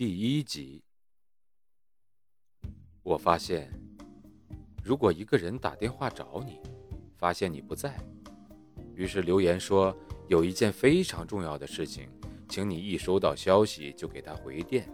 第一集，我发现。如果一个人打电话找你，发现你不在，于是留言说有一件非常重要的事情，请你一收到消息就给他回电，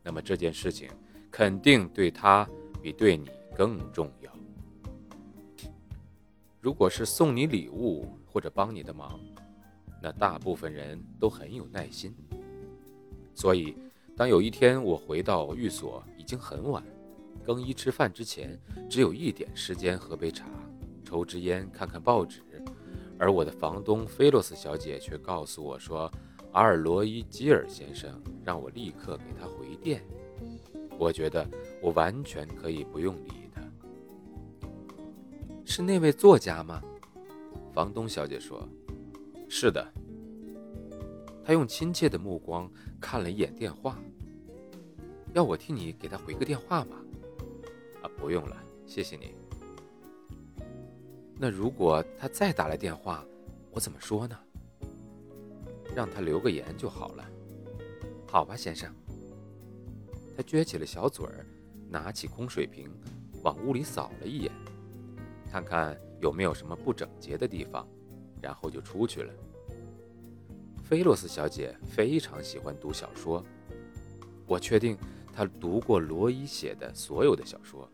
那么这件事情肯定对他比对你更重要。如果是送你礼物或者帮你的忙，那大部分人都很有耐心。所以，当有一天我回到寓所，已经很晚。更衣吃饭之前，只有一点时间喝杯茶、抽支烟、看看报纸，而我的房东菲洛斯小姐却告诉我说，阿尔罗伊基尔先生让我立刻给他回电。我觉得我完全可以不用理他。是那位作家吗？房东小姐说：“是的。”他用亲切的目光看了一眼电话，要我替你给他回个电话吗？啊不用了，谢谢你。那如果他再打来电话，我怎么说呢？让他留个言就好了。好吧，先生。他撅起了小嘴儿，拿起空水瓶，往屋里扫了一眼，看看有没有什么不整洁的地方，然后就出去了。菲洛斯小姐非常喜欢读小说，我确定她读过罗伊写的所有的小说。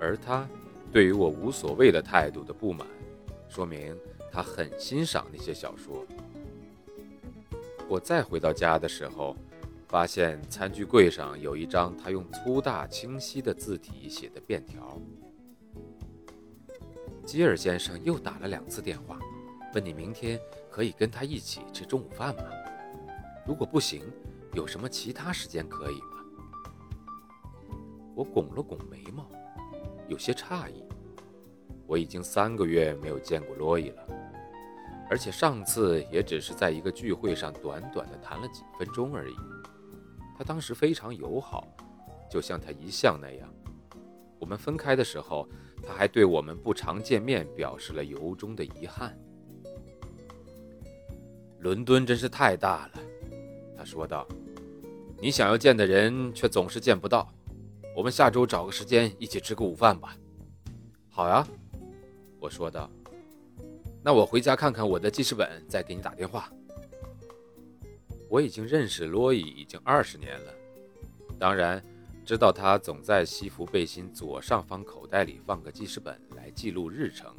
而他对于我无所谓的态度的不满，说明他很欣赏那些小说。我再回到家的时候，发现餐具柜上有一张他用粗大清晰的字体写的便条。基尔先生又打了两次电话，问你明天可以跟他一起吃中午饭吗？如果不行，有什么其他时间可以吗？我拱了拱眉毛。有些诧异，我已经三个月没有见过罗伊了，而且上次也只是在一个聚会上短短的谈了几分钟而已。他当时非常友好，就像他一向那样。我们分开的时候，他还对我们不常见面表示了由衷的遗憾。伦敦真是太大了，他说道。你想要见的人却总是见不到。我们下周找个时间一起吃个午饭吧。好呀，我说道。那我回家看看我的记事本，再给你打电话。我已经认识罗伊已经二十年了，当然知道他总在西服背心左上方口袋里放个记事本来记录日程，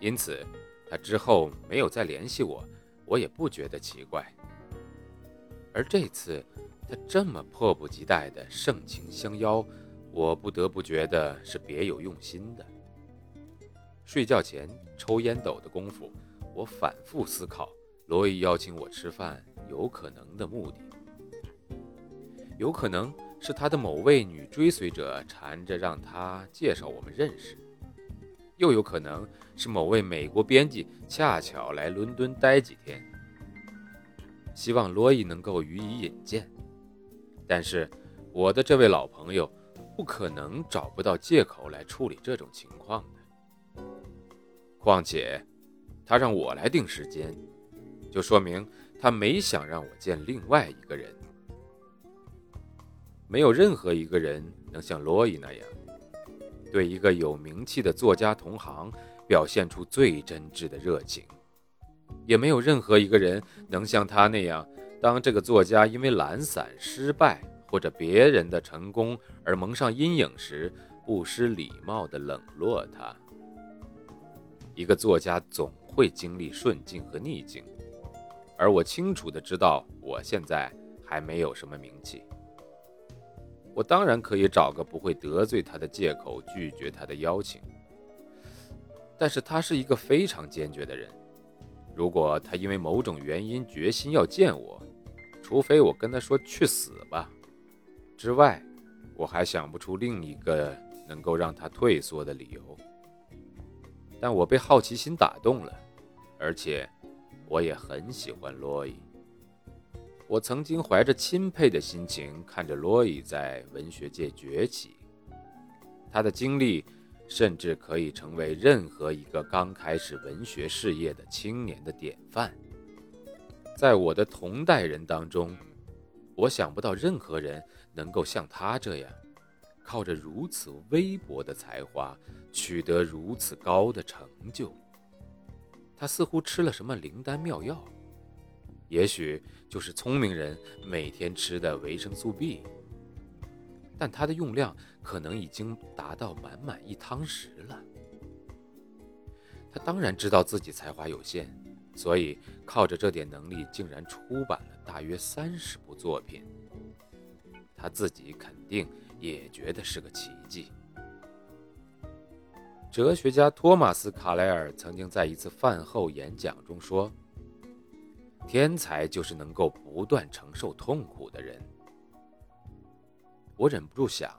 因此他之后没有再联系我，我也不觉得奇怪。而这次。他这么迫不及待的盛情相邀，我不得不觉得是别有用心的。睡觉前抽烟斗的功夫，我反复思考罗伊邀请我吃饭有可能的目的。有可能是他的某位女追随者缠着让他介绍我们认识，又有可能是某位美国编辑恰巧来伦敦待几天，希望罗伊能够予以引荐。但是，我的这位老朋友不可能找不到借口来处理这种情况的。况且，他让我来定时间，就说明他没想让我见另外一个人。没有任何一个人能像罗伊那样，对一个有名气的作家同行表现出最真挚的热情，也没有任何一个人能像他那样。当这个作家因为懒散、失败或者别人的成功而蒙上阴影时，不失礼貌地冷落他。一个作家总会经历顺境和逆境，而我清楚地知道，我现在还没有什么名气。我当然可以找个不会得罪他的借口拒绝他的邀请，但是他是一个非常坚决的人。如果他因为某种原因决心要见我，除非我跟他说去死吧，之外，我还想不出另一个能够让他退缩的理由。但我被好奇心打动了，而且我也很喜欢洛伊。我曾经怀着钦佩的心情看着洛伊在文学界崛起，他的经历甚至可以成为任何一个刚开始文学事业的青年的典范。在我的同代人当中，我想不到任何人能够像他这样，靠着如此微薄的才华取得如此高的成就。他似乎吃了什么灵丹妙药，也许就是聪明人每天吃的维生素 B，但它的用量可能已经达到满满一汤匙了。他当然知道自己才华有限。所以，靠着这点能力，竟然出版了大约三十部作品。他自己肯定也觉得是个奇迹。哲学家托马斯·卡莱尔曾经在一次饭后演讲中说：“天才就是能够不断承受痛苦的人。”我忍不住想，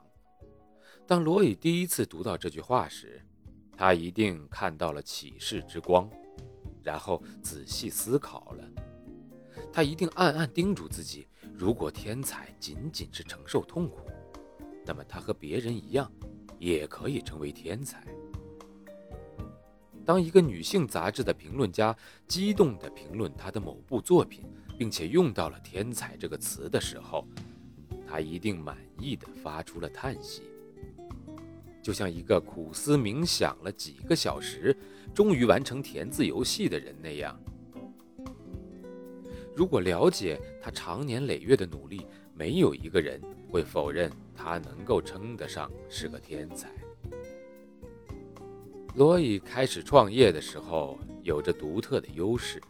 当罗伊第一次读到这句话时，他一定看到了启示之光。然后仔细思考了，他一定暗暗叮嘱自己：如果天才仅仅是承受痛苦，那么他和别人一样，也可以成为天才。当一个女性杂志的评论家激动地评论他的某部作品，并且用到了“天才”这个词的时候，他一定满意地发出了叹息。就像一个苦思冥想了几个小时，终于完成填字游戏的人那样。如果了解他长年累月的努力，没有一个人会否认他能够称得上是个天才。罗伊开始创业的时候，有着独特的优势。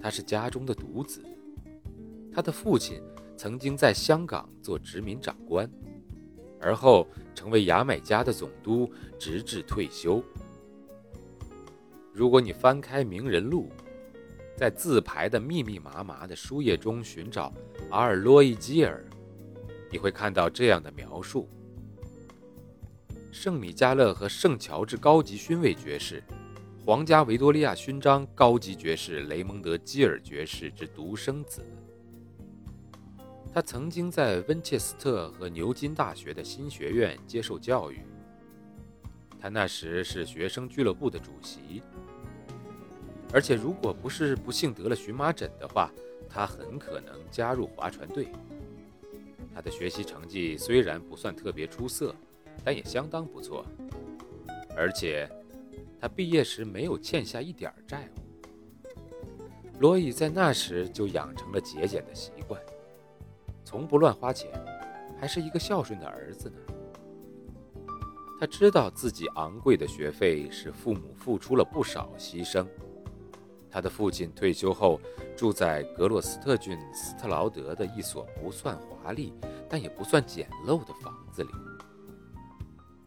他是家中的独子，他的父亲曾经在香港做殖民长官。而后成为牙买加的总督，直至退休。如果你翻开名人录，在字排的密密麻麻的书页中寻找阿尔洛伊基尔，你会看到这样的描述：圣米迦勒和圣乔治高级勋位爵士，皇家维多利亚勋章高级爵士雷蒙德基尔爵士之独生子。他曾经在温切斯特和牛津大学的新学院接受教育。他那时是学生俱乐部的主席，而且如果不是不幸得了荨麻疹的话，他很可能加入划船队。他的学习成绩虽然不算特别出色，但也相当不错。而且，他毕业时没有欠下一点债务。罗伊在那时就养成了节俭的习惯。从不乱花钱，还是一个孝顺的儿子呢。他知道自己昂贵的学费使父母付出了不少牺牲。他的父亲退休后住在格洛斯特郡斯特劳德的一所不算华丽，但也不算简陋的房子里。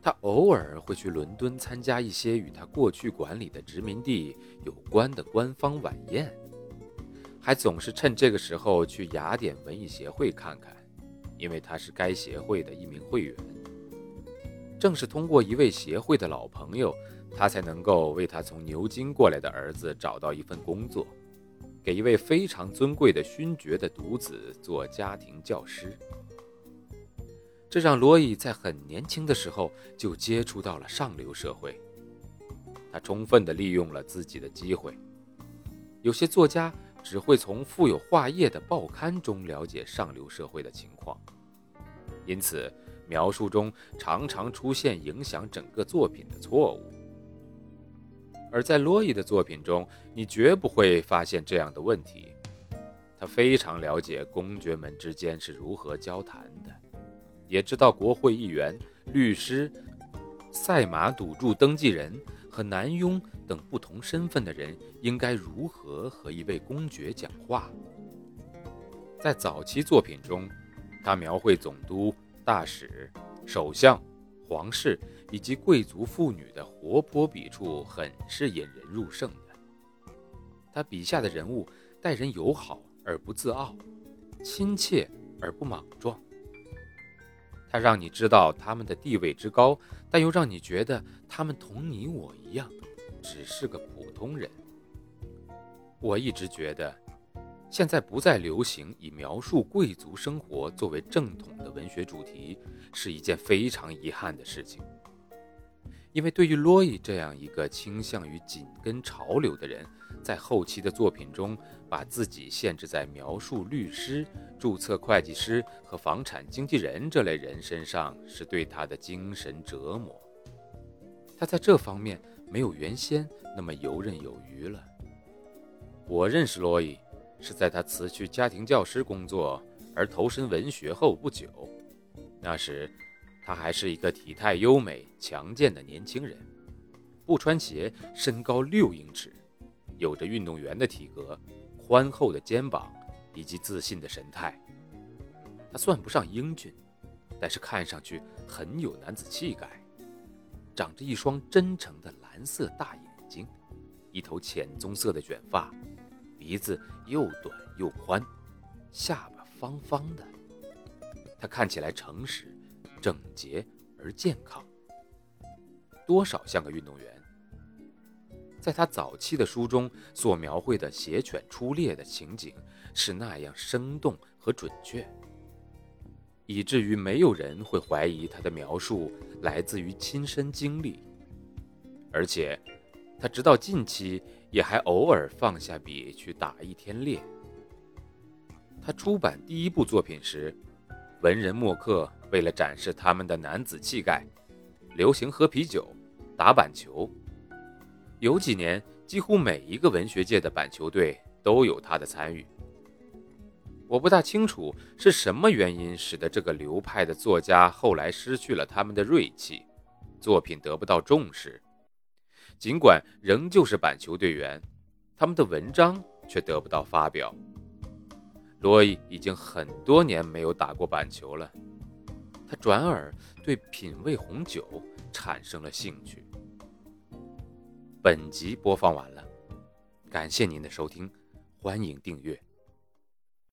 他偶尔会去伦敦参加一些与他过去管理的殖民地有关的官方晚宴。还总是趁这个时候去雅典文艺协会看看，因为他是该协会的一名会员。正是通过一位协会的老朋友，他才能够为他从牛津过来的儿子找到一份工作，给一位非常尊贵的勋爵的独子做家庭教师。这让罗伊在很年轻的时候就接触到了上流社会。他充分地利用了自己的机会。有些作家。只会从富有画页的报刊中了解上流社会的情况，因此描述中常常出现影响整个作品的错误。而在罗伊的作品中，你绝不会发现这样的问题。他非常了解公爵们之间是如何交谈的，也知道国会议员、律师、赛马赌注登记人。和男佣等不同身份的人应该如何和一位公爵讲话？在早期作品中，他描绘总督、大使、首相、皇室以及贵族妇女的活泼笔触，很是引人入胜的。他笔下的人物待人友好而不自傲，亲切而不莽撞。他让你知道他们的地位之高，但又让你觉得他们同你我一样，只是个普通人。我一直觉得，现在不再流行以描述贵族生活作为正统的文学主题，是一件非常遗憾的事情。因为对于罗伊这样一个倾向于紧跟潮流的人，在后期的作品中，把自己限制在描述律师、注册会计师和房产经纪人这类人身上，是对他的精神折磨。他在这方面没有原先那么游刃有余了。我认识罗伊，是在他辞去家庭教师工作而投身文学后不久，那时。他还是一个体态优美、强健的年轻人，不穿鞋，身高六英尺，有着运动员的体格、宽厚的肩膀以及自信的神态。他算不上英俊，但是看上去很有男子气概，长着一双真诚的蓝色大眼睛，一头浅棕色的卷发，鼻子又短又宽，下巴方方的。他看起来诚实。整洁而健康，多少像个运动员。在他早期的书中所描绘的邪犬出猎的情景是那样生动和准确，以至于没有人会怀疑他的描述来自于亲身经历。而且，他直到近期也还偶尔放下笔去打一天猎。他出版第一部作品时。文人墨客为了展示他们的男子气概，流行喝啤酒、打板球。有几年，几乎每一个文学界的板球队都有他的参与。我不大清楚是什么原因使得这个流派的作家后来失去了他们的锐气，作品得不到重视。尽管仍旧是板球队员，他们的文章却得不到发表。罗伊已经很多年没有打过板球了，他转而对品味红酒产生了兴趣。本集播放完了，感谢您的收听，欢迎订阅。